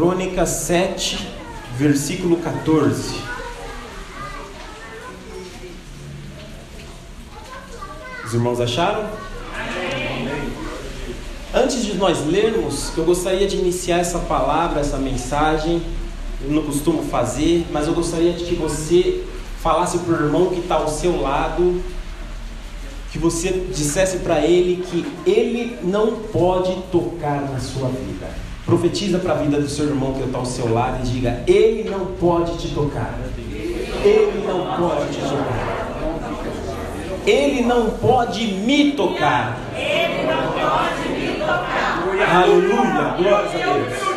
Crônicas 7, versículo 14. Os irmãos acharam? Antes de nós lermos, eu gostaria de iniciar essa palavra, essa mensagem. Eu não costumo fazer, mas eu gostaria de que você falasse para o irmão que está ao seu lado, que você dissesse para ele que ele não pode tocar na sua vida. Profetiza para a vida do seu irmão que está ao seu lado e diga: Ele não pode te tocar. Ele não pode te tocar. Ele não pode me tocar. Ele não pode me tocar. Aleluia, glória a Deus.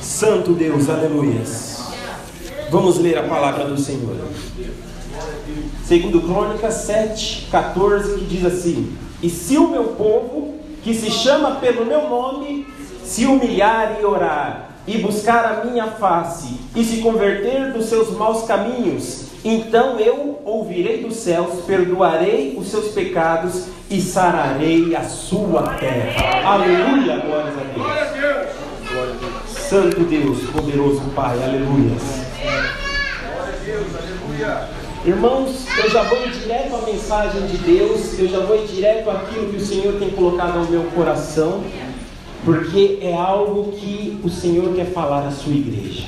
Santo Deus, aleluia. Vamos ler a palavra do Senhor. Segundo Crônicas 7, 14, que diz assim: E se o meu povo, que se chama pelo meu nome, se humilhar e orar, e buscar a minha face, e se converter dos seus maus caminhos, então eu ouvirei dos céus, perdoarei os seus pecados e sararei a sua terra. Aleluia, glória a Deus. Santo Deus, poderoso Pai, aleluia. Irmãos, eu já vou direto à mensagem de Deus, eu já vou direto àquilo que o Senhor tem colocado no meu coração, porque é algo que o Senhor quer falar à sua igreja.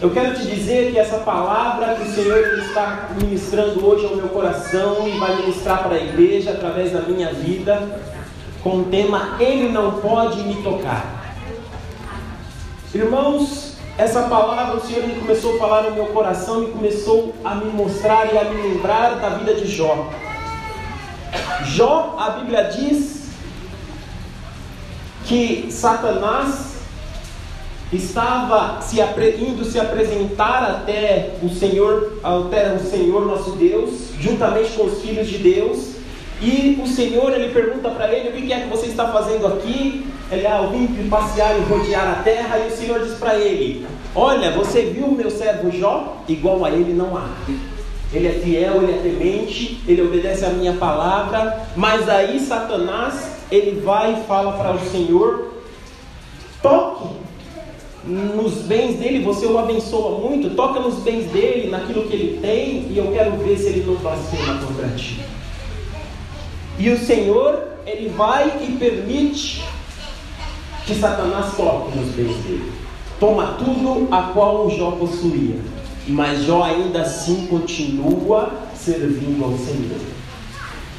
Eu quero te dizer que essa palavra que o Senhor está ministrando hoje ao meu coração e vai ministrar para a igreja através da minha vida, com o tema Ele não pode me tocar. Irmãos, essa palavra o Senhor começou a falar no meu coração e começou a me mostrar e a me lembrar da vida de Jó. Jó, a Bíblia diz que Satanás estava se indo se apresentar até o Senhor, até o Senhor nosso Deus, juntamente com os filhos de Deus, e o Senhor ele pergunta para ele: O que é que você está fazendo aqui? Ele, ah, eu vim passear e rodear a terra. E o Senhor diz para ele: Olha, você viu o meu servo Jó? Igual a ele não há. Ele é fiel, ele é temente, ele obedece a minha palavra. Mas aí Satanás ele vai e fala para o Senhor: Toque nos bens dele, você o abençoa muito, toca nos bens dele, naquilo que ele tem, e eu quero ver se ele não blasfema contra ti. E o Senhor, ele vai e permite que Satanás toque nos bens dele. Toma tudo a qual Jó possuía. Mas Jó ainda assim continua servindo ao Senhor.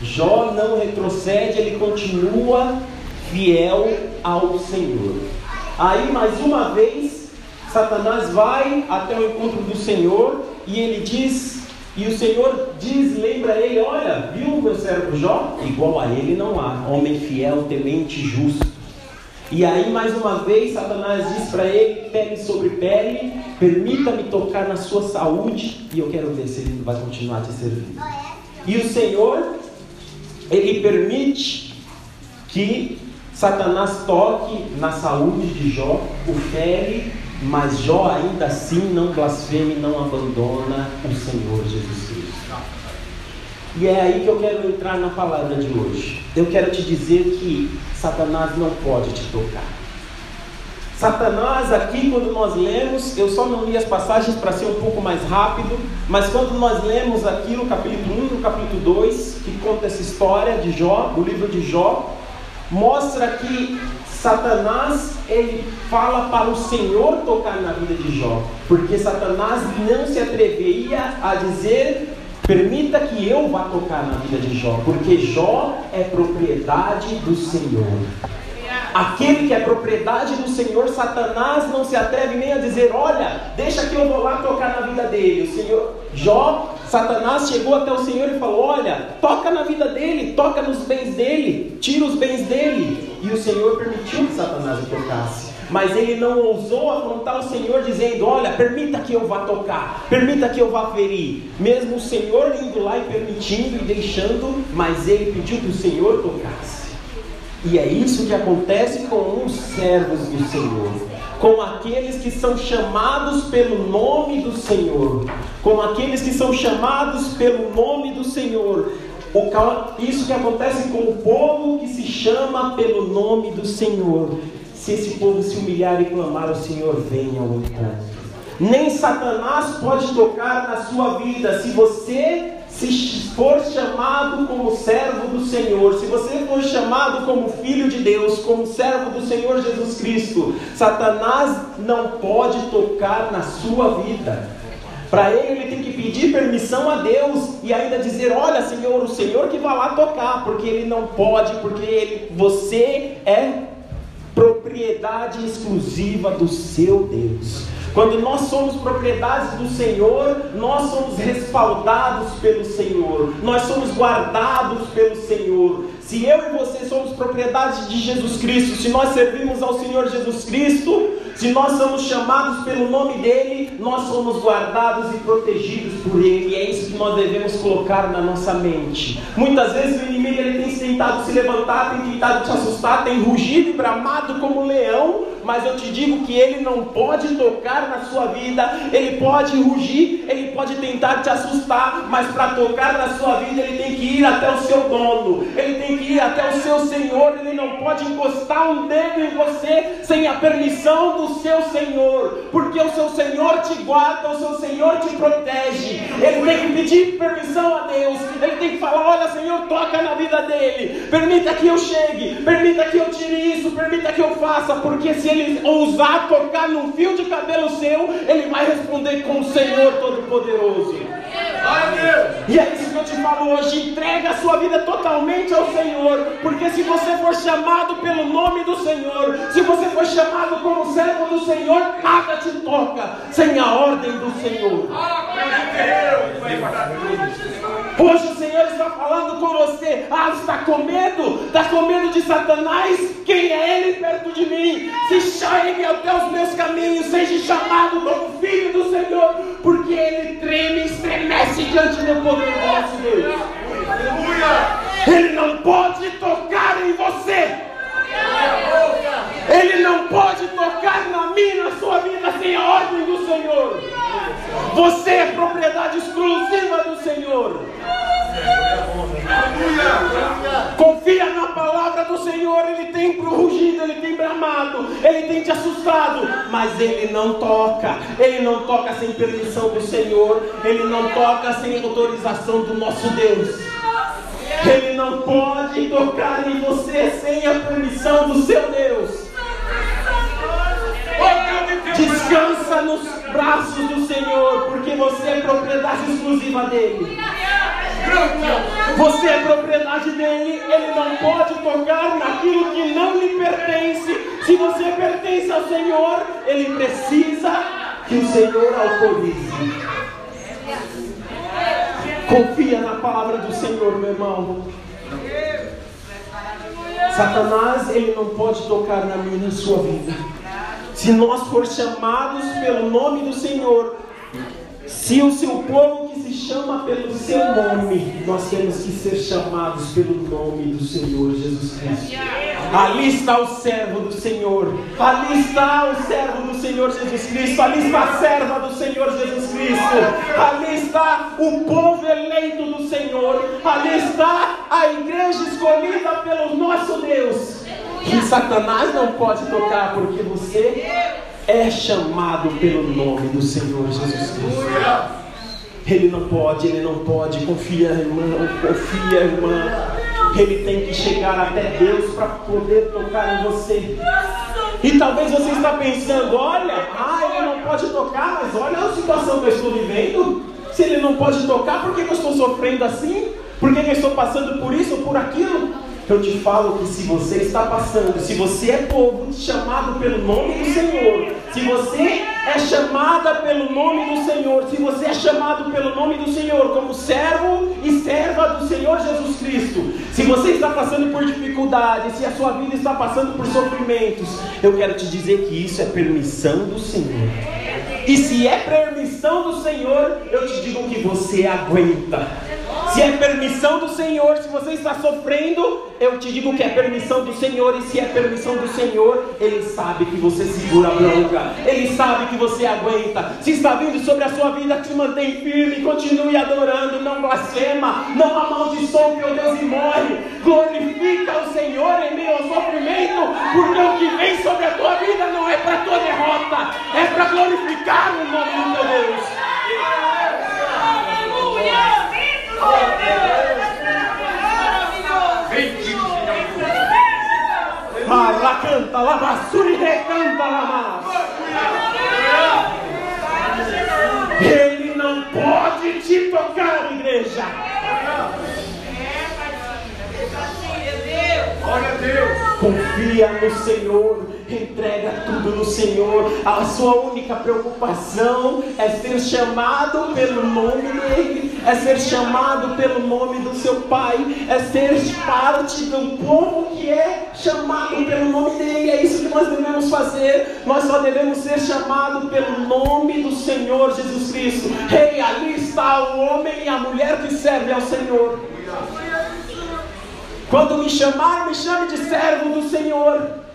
Jó não retrocede, ele continua fiel ao Senhor. Aí mais uma vez, Satanás vai até o encontro do Senhor e ele diz e o Senhor diz, lembra ele, olha, viu o meu servo Jó? Igual a ele não há, homem fiel, temente, justo. E aí, mais uma vez, Satanás diz para ele, pele sobre pele, permita-me tocar na sua saúde, e eu quero ver se ele vai continuar te servindo. E o Senhor, ele permite que Satanás toque na saúde de Jó, o fere, mas Jó ainda assim não blasfeme, não abandona o Senhor Jesus Cristo. E é aí que eu quero entrar na palavra de hoje. Eu quero te dizer que Satanás não pode te tocar. Satanás, aqui, quando nós lemos, eu só não li as passagens para ser um pouco mais rápido, mas quando nós lemos aqui no capítulo 1 e no capítulo 2, que conta essa história de Jó, do livro de Jó, mostra que Satanás ele fala para o Senhor tocar na vida de Jó, porque Satanás não se atreveria a dizer permita que eu vá tocar na vida de Jó, porque Jó é propriedade do Senhor. Aquele que é propriedade do Senhor, Satanás não se atreve nem a dizer: Olha, deixa que eu vou lá tocar na vida dele. O Senhor, Jó, Satanás chegou até o Senhor e falou: Olha, toca na vida dele, toca nos bens dele, tira os bens dele. E o Senhor permitiu que Satanás o tocasse. Mas ele não ousou afrontar o Senhor dizendo: Olha, permita que eu vá tocar, permita que eu vá ferir. Mesmo o Senhor indo lá e permitindo e deixando, mas ele pediu que o Senhor tocasse. E é isso que acontece com os servos do Senhor, com aqueles que são chamados pelo nome do Senhor, com aqueles que são chamados pelo nome do Senhor. Isso que acontece com o povo que se chama pelo nome do Senhor. se esse povo se humilhar e clamar, o Senhor venha ao encontro. Nem Satanás pode tocar na sua vida se você se for chamado como servo do Senhor, se você for chamado como filho de Deus, como servo do Senhor Jesus Cristo, Satanás não pode tocar na sua vida. Para ele, ele tem que pedir permissão a Deus e ainda dizer: Olha, Senhor, o Senhor que vai lá tocar, porque ele não pode, porque ele, você é propriedade exclusiva do seu Deus. Quando nós somos propriedades do Senhor, nós somos respaldados pelo Senhor, nós somos guardados pelo Senhor. Se eu e você somos propriedades de Jesus Cristo, se nós servimos ao Senhor Jesus Cristo, se nós somos chamados pelo nome dele, nós somos guardados e protegidos por ele. E é isso que nós devemos colocar na nossa mente. Muitas vezes o inimigo ele tem tentado se levantar, tem tentado te assustar, tem rugido e bramado como um leão, mas eu te digo que ele não pode tocar na sua vida, ele pode rugir, ele pode tentar te assustar, mas para tocar na sua vida ele tem que ir até o seu dono, ele tem que ir até o seu Senhor, ele não pode encostar um dedo em você sem a permissão do seu Senhor, porque o seu Senhor te guarda, o seu Senhor te protege. Ele tem que pedir permissão a Deus, ele tem que falar: Olha, Senhor, toca na vida dele, permita que eu chegue, permita que eu tire isso, permita que eu faça, porque se ele ousar tocar num fio de cabelo seu, ele vai responder com o Senhor Todo-Poderoso. E é isso que eu te falo hoje: entrega a sua vida totalmente ao Senhor, porque se você for chamado pelo nome do Senhor, se você for chamado como servo do Senhor, nada te toca sem a ordem do Senhor. Hoje o Senhor está falando com você. Ah, está com medo? Está com medo de Satanás? Quem é ele perto de mim? Se chegue até os meus caminhos, seja chamado como filho do Senhor, porque ele treme, estremece diante do poder do nosso Deus. Ele não pode tocar em você. Ele não pode tocar na minha, na sua vida sem a ordem do Senhor. Você é propriedade exclusiva do Senhor. Confia na palavra do Senhor. Ele tem rugido, ele tem bramado, ele tem te assustado, mas ele não toca. Ele não toca sem permissão do Senhor. Ele não toca sem autorização do nosso Deus. Ele não pode tocar em você sem a permissão do seu Deus. Descansa nos braços do Senhor, porque você é propriedade exclusiva dele. Você é propriedade dele, ele não pode tocar naquilo que não lhe pertence. Se você pertence ao Senhor, ele precisa que o Senhor autorize. Confia na palavra do Senhor, meu irmão. Satanás, ele não pode tocar na minha na sua vida. Se nós for chamados pelo nome do Senhor, se o seu povo que se chama pelo seu nome, nós temos que ser chamados pelo nome do Senhor Jesus Cristo. Ali está o servo do Senhor, ali está o servo do Senhor Jesus Cristo, ali está a serva do Senhor Jesus Cristo, ali está o povo eleito do Senhor, ali está a igreja escolhida pelo nosso Deus. Que Satanás não pode tocar, porque você é chamado pelo nome do Senhor Jesus Cristo. Ele não pode, ele não pode. Confia, irmão, confia, irmã. Ele tem que chegar até Deus para poder tocar em você. E talvez você está pensando, olha, ah, ele não pode tocar, mas olha a situação que eu estou vivendo. Se ele não pode tocar, por que eu estou sofrendo assim? Por que eu estou passando por isso ou por aquilo? Eu te falo que se você está passando, se você é povo chamado pelo nome do Senhor, se você é chamada pelo nome do Senhor, se você é chamado pelo nome do Senhor como servo e serva do Senhor Jesus Cristo, se você está passando por dificuldades, se a sua vida está passando por sofrimentos, eu quero te dizer que isso é permissão do Senhor. E se é permissão do Senhor, eu te digo que você aguenta. Se é permissão do Senhor, se você está sofrendo, eu te digo que é permissão do Senhor. E se é permissão do Senhor, Ele sabe que você segura a bronca, Ele sabe que você aguenta. Se está vindo sobre a sua vida, te mantém firme, continue adorando, não blasfema, não amaldiçoe o Deus e morre. Glorifica o Senhor em meio ao sofrimento, porque o que vem sobre a tua vida não é para tua derrota, é para glorificar o nome do teu Deus. Lá canta, lá basura e recanta Ele não pode te tocar, igreja. Glória a Deus. Confia no Senhor entrega tudo no Senhor. A sua única preocupação é ser chamado pelo nome dele, é ser chamado pelo nome do seu Pai, é ser parte do povo que é chamado pelo nome dele. É isso que nós devemos fazer. Nós só devemos ser chamados pelo nome do Senhor Jesus Cristo. Rei, hey, ali está o homem e a mulher que serve ao Senhor. Quando me chamar, me chame de servo do Senhor.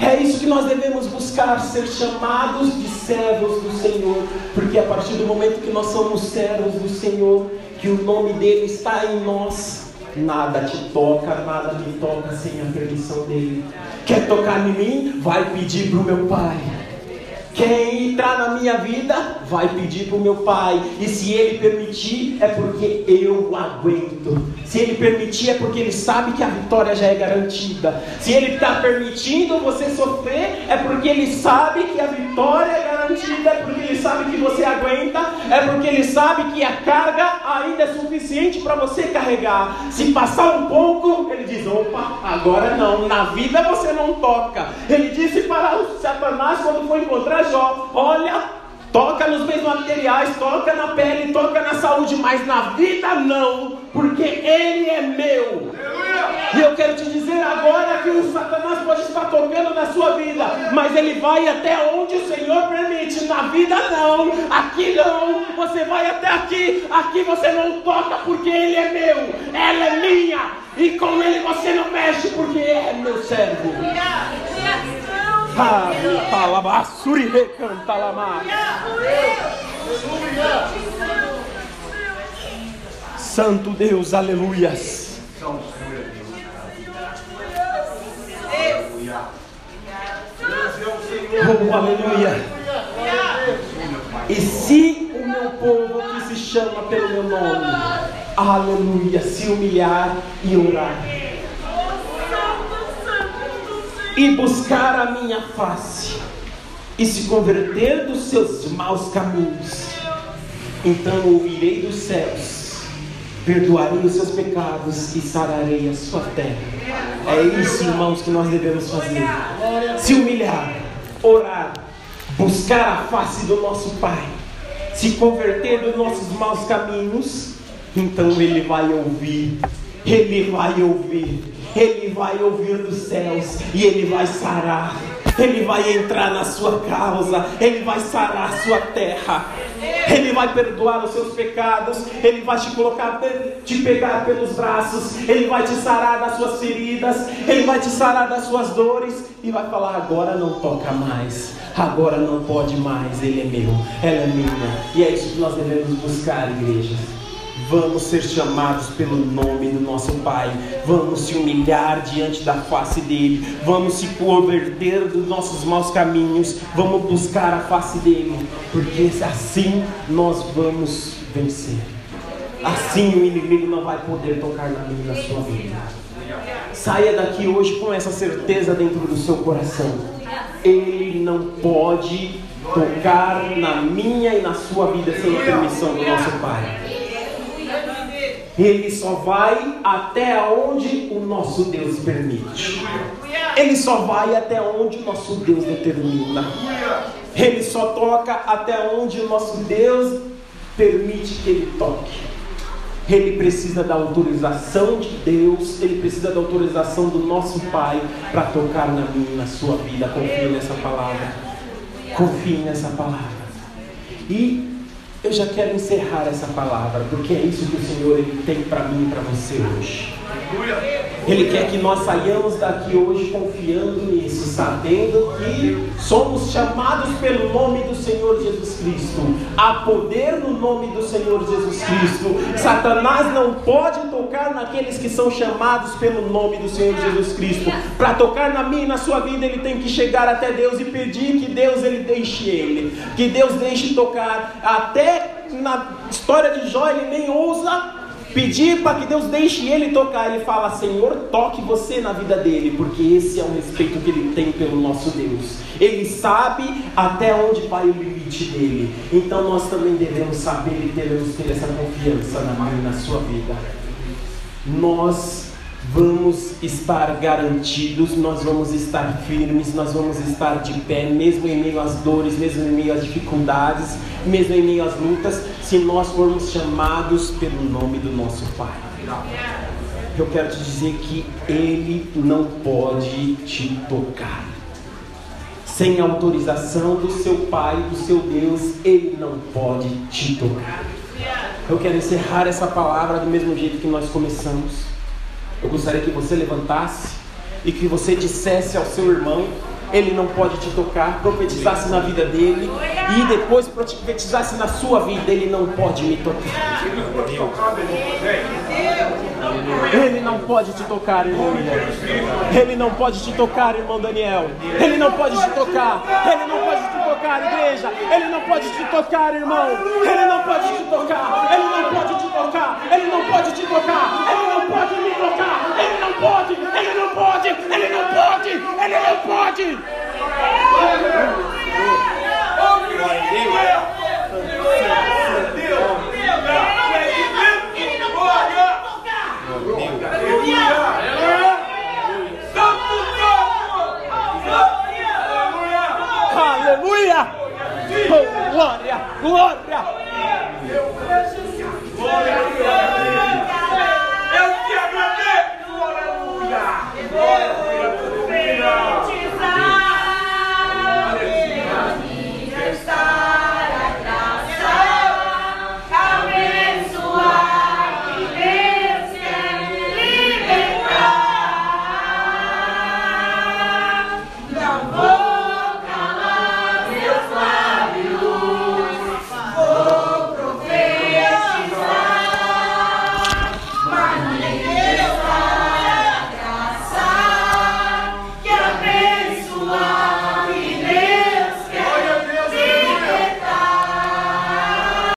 É isso que nós devemos buscar, ser chamados de servos do Senhor, porque a partir do momento que nós somos servos do Senhor, que o nome dele está em nós, nada te toca, nada me toca sem a permissão dele. Quer tocar em mim? Vai pedir para o meu Pai. Quem entrar na minha vida vai pedir para o meu pai. E se ele permitir, é porque eu aguento. Se ele permitir, é porque ele sabe que a vitória já é garantida. Se ele está permitindo você sofrer, é porque ele sabe que a vitória é garantida. É porque ele sabe que você aguenta. É porque ele sabe que a carga ainda é suficiente para você carregar. Se passar um pouco, ele diz: opa, agora não. Na vida você não toca. Ele disse para Satanás quando foi encontrar Jó: olha Toca nos bens materiais, toca na pele, toca na saúde, mas na vida não, porque Ele é meu. E eu quero te dizer agora que o Satanás pode estar tocando na sua vida, mas ele vai até onde o Senhor permite. Na vida não, aqui não. Você vai até aqui, aqui você não toca porque Ele é meu, ela é minha. E com Ele você não mexe porque é meu servo. Santo Deus, aleluias. Oh, aleluia. E se o meu povo que se chama pelo meu nome, aleluia, se humilhar e orar e buscar a minha face e se converter dos seus maus caminhos, então ouvirei dos céus, perdoarei os seus pecados e sararei a sua terra. É isso, irmãos, que nós devemos fazer: se humilhar, orar, buscar a face do nosso Pai, se converter dos nossos maus caminhos, então Ele vai ouvir, Ele vai ouvir ele vai ouvir dos céus e Ele vai sarar. Ele vai entrar na sua causa, Ele vai sarar sua terra, Ele vai perdoar os seus pecados, Ele vai te colocar, te pegar pelos braços, Ele vai te sarar das suas feridas, Ele vai te sarar das suas dores. E vai falar: agora não toca mais, agora não pode mais, Ele é meu, ela é minha, e é isso que nós devemos buscar, igreja. Vamos ser chamados pelo nome do nosso Pai. Vamos se humilhar diante da face dele. Vamos se converter dos nossos maus caminhos. Vamos buscar a face dele. Porque assim nós vamos vencer. Assim o inimigo não vai poder tocar na minha na sua vida. Saia daqui hoje com essa certeza dentro do seu coração. Ele não pode tocar na minha e na sua vida sem a permissão do nosso Pai. Ele só vai até onde o nosso Deus permite. Ele só vai até onde o nosso Deus determina. Ele só toca até onde o nosso Deus permite que ele toque. Ele precisa da autorização de Deus, ele precisa da autorização do nosso Pai para tocar na minha, na sua vida. Confie nessa palavra. Confie nessa palavra. E Eu já quero encerrar essa palavra, porque é isso que o Senhor ele tem para mim e para você hoje. Ele quer que nós saiamos daqui hoje confiando nisso, sabendo que somos chamados pelo nome do Senhor Jesus Cristo. Há poder no nome do Senhor Jesus Cristo. Satanás não pode tocar naqueles que são chamados pelo nome do Senhor Jesus Cristo. Para tocar na minha e na sua vida, ele tem que chegar até Deus e pedir que Deus ele deixe ele, que Deus deixe tocar. Até na história de Jó, ele nem ousa Pedir para que Deus deixe ele tocar. Ele fala: Senhor, toque você na vida dele, porque esse é o respeito que ele tem pelo nosso Deus. Ele sabe até onde vai o limite dele. Então nós também devemos saber e devemos ter essa confiança na minha e na sua vida. Nós vamos estar garantidos, nós vamos estar firmes, nós vamos estar de pé, mesmo em meio às dores, mesmo em meio às dificuldades, mesmo em meio às lutas, se nós formos chamados pelo nome do nosso Pai. Eu quero te dizer que Ele não pode te tocar. Sem autorização do seu Pai, do seu Deus, Ele não pode te tocar. Eu quero encerrar essa palavra do mesmo jeito que nós começamos eu gostaria que você levantasse e que você dissesse ao seu irmão ele não pode te tocar, profetizasse na vida dele e depois profetizasse na sua vida, ele não pode me tocar. Ele não pode te tocar, irmão Ele não pode te tocar, irmão Daniel. Ele não pode te tocar. Ele não pode te tocar, igreja. Ele não pode te tocar, irmão. Ele não pode te tocar. Ele não pode te tocar. Ele não pode te tocar. Ele não pode me tocar. Pode. Ele não pode. Ele não pode. Ele não pode. Glória! Glória!